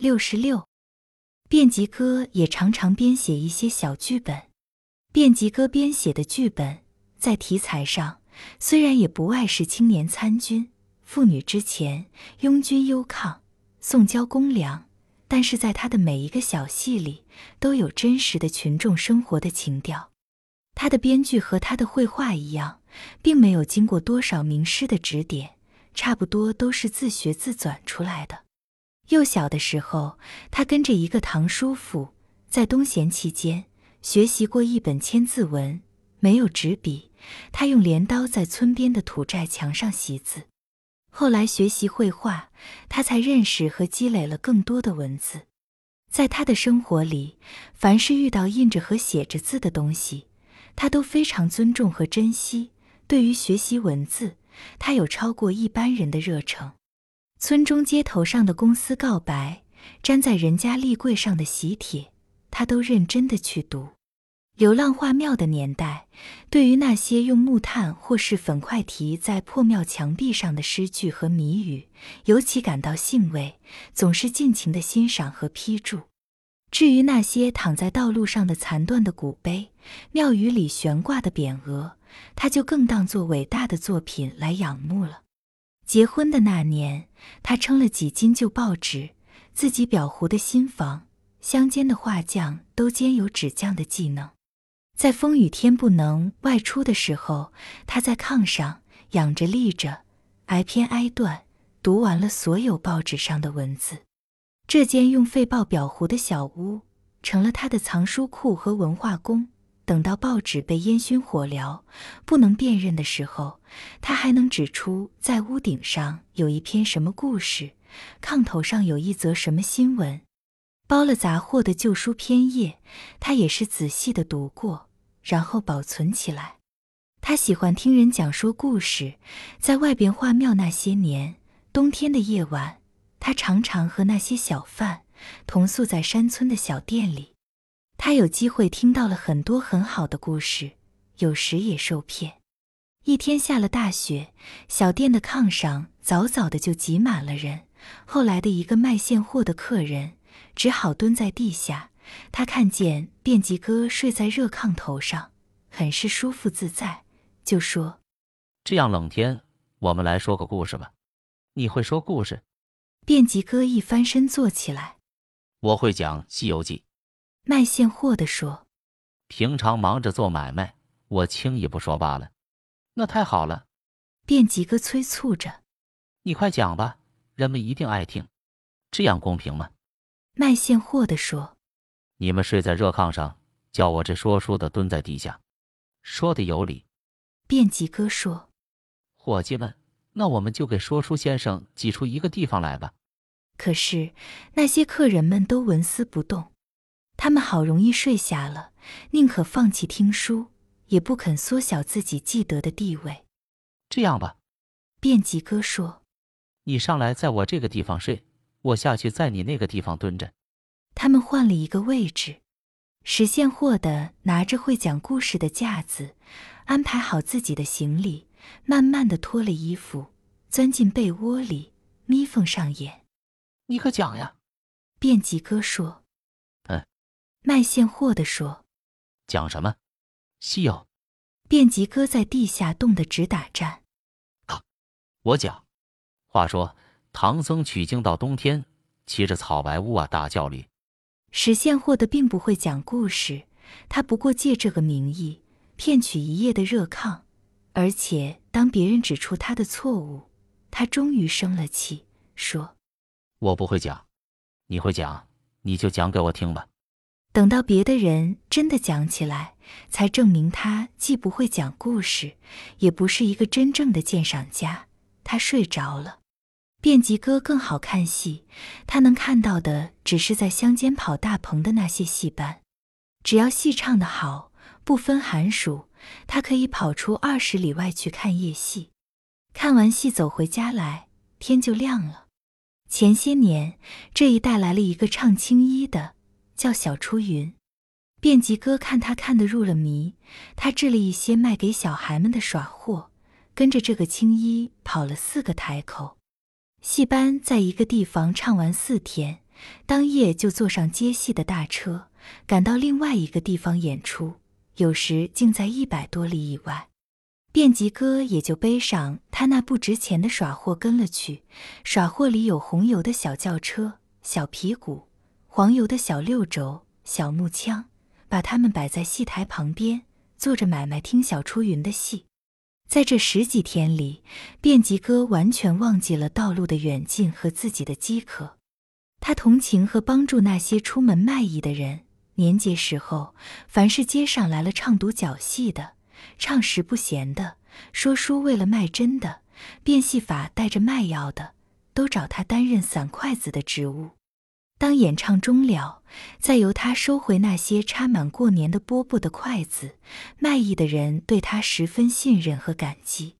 六十六，辩吉哥也常常编写一些小剧本。卞吉哥编写的剧本，在题材上虽然也不外是青年参军、妇女之前、拥军忧抗、送交公粮，但是在他的每一个小戏里，都有真实的群众生活的情调。他的编剧和他的绘画一样，并没有经过多少名师的指点，差不多都是自学自转出来的。幼小的时候，他跟着一个堂叔父，在东闲期间学习过一本千字文，没有纸笔，他用镰刀在村边的土寨墙上习字。后来学习绘画，他才认识和积累了更多的文字。在他的生活里，凡是遇到印着和写着字的东西，他都非常尊重和珍惜。对于学习文字，他有超过一般人的热诚。村中街头上的公司告白，粘在人家立柜上的喜帖，他都认真的去读。流浪画庙的年代，对于那些用木炭或是粉块题在破庙墙壁上的诗句和谜语，尤其感到兴味，总是尽情的欣赏和批注。至于那些躺在道路上的残断的古碑、庙宇里悬挂的匾额，他就更当作伟大的作品来仰慕了。结婚的那年，他撑了几斤旧报纸，自己裱糊的新房，乡间的画匠都兼有纸匠的技能。在风雨天不能外出的时候，他在炕上仰着立着，挨篇挨段读完了所有报纸上的文字。这间用废报裱糊的小屋，成了他的藏书库和文化宫。等到报纸被烟熏火燎，不能辨认的时候，他还能指出在屋顶上有一篇什么故事，炕头上有一则什么新闻。包了杂货的旧书篇页，他也是仔细的读过，然后保存起来。他喜欢听人讲说故事，在外边画庙那些年，冬天的夜晚，他常常和那些小贩同宿在山村的小店里。他有机会听到了很多很好的故事，有时也受骗。一天下了大雪，小店的炕上早早的就挤满了人。后来的一个卖现货的客人只好蹲在地下。他看见便吉哥睡在热炕头上，很是舒服自在，就说：“这样冷天，我们来说个故事吧。你会说故事？”便吉哥一翻身坐起来：“我会讲《西游记》。”卖现货的说：“平常忙着做买卖，我轻易不说罢了。”那太好了。便吉哥催促着：“你快讲吧，人们一定爱听。这样公平吗？”卖现货的说：“你们睡在热炕上，叫我这说书的蹲在地下，说的有理。”便吉哥说：“伙计们，那我们就给说书先生挤出一个地方来吧。”可是那些客人们都纹丝不动。他们好容易睡下了，宁可放弃听书，也不肯缩小自己既得的地位。这样吧，便吉哥说：“你上来在我这个地方睡，我下去在你那个地方蹲着。”他们换了一个位置。使现货的拿着会讲故事的架子，安排好自己的行李，慢慢的脱了衣服，钻进被窝里，眯缝上眼。你可讲呀，便吉哥说。卖现货的说：“讲什么？西游。”便吉哥在地下冻得直打颤。我讲。话说唐僧取经到冬天，骑着草白乌啊大叫驴。使现货的并不会讲故事，他不过借这个名义骗取一夜的热炕，而且当别人指出他的错误，他终于生了气，说：“我不会讲，你会讲，你就讲给我听吧。”等到别的人真的讲起来，才证明他既不会讲故事，也不是一个真正的鉴赏家。他睡着了。便吉哥更好看戏，他能看到的只是在乡间跑大棚的那些戏班。只要戏唱得好，不分寒暑，他可以跑出二十里外去看夜戏。看完戏走回家来，天就亮了。前些年这一带来了一个唱青衣的。叫小出云，卞吉哥看他看得入了迷，他制了一些卖给小孩们的耍货，跟着这个青衣跑了四个台口。戏班在一个地方唱完四天，当夜就坐上接戏的大车，赶到另外一个地方演出，有时竟在一百多里以外。卞吉哥也就背上他那不值钱的耍货跟了去。耍货里有红油的小轿车、小皮鼓，黄油的小六轴、小木枪，把他们摆在戏台旁边，坐着买卖听小出云的戏。在这十几天里，便吉哥完全忘记了道路的远近和自己的饥渴。他同情和帮助那些出门卖艺的人。年节时候，凡是街上来了唱独角戏的。唱时不闲的，说书为了卖针的，变戏法带着卖药的，都找他担任散筷子的职务。当演唱终了，再由他收回那些插满过年的饽饽的筷子。卖艺的人对他十分信任和感激。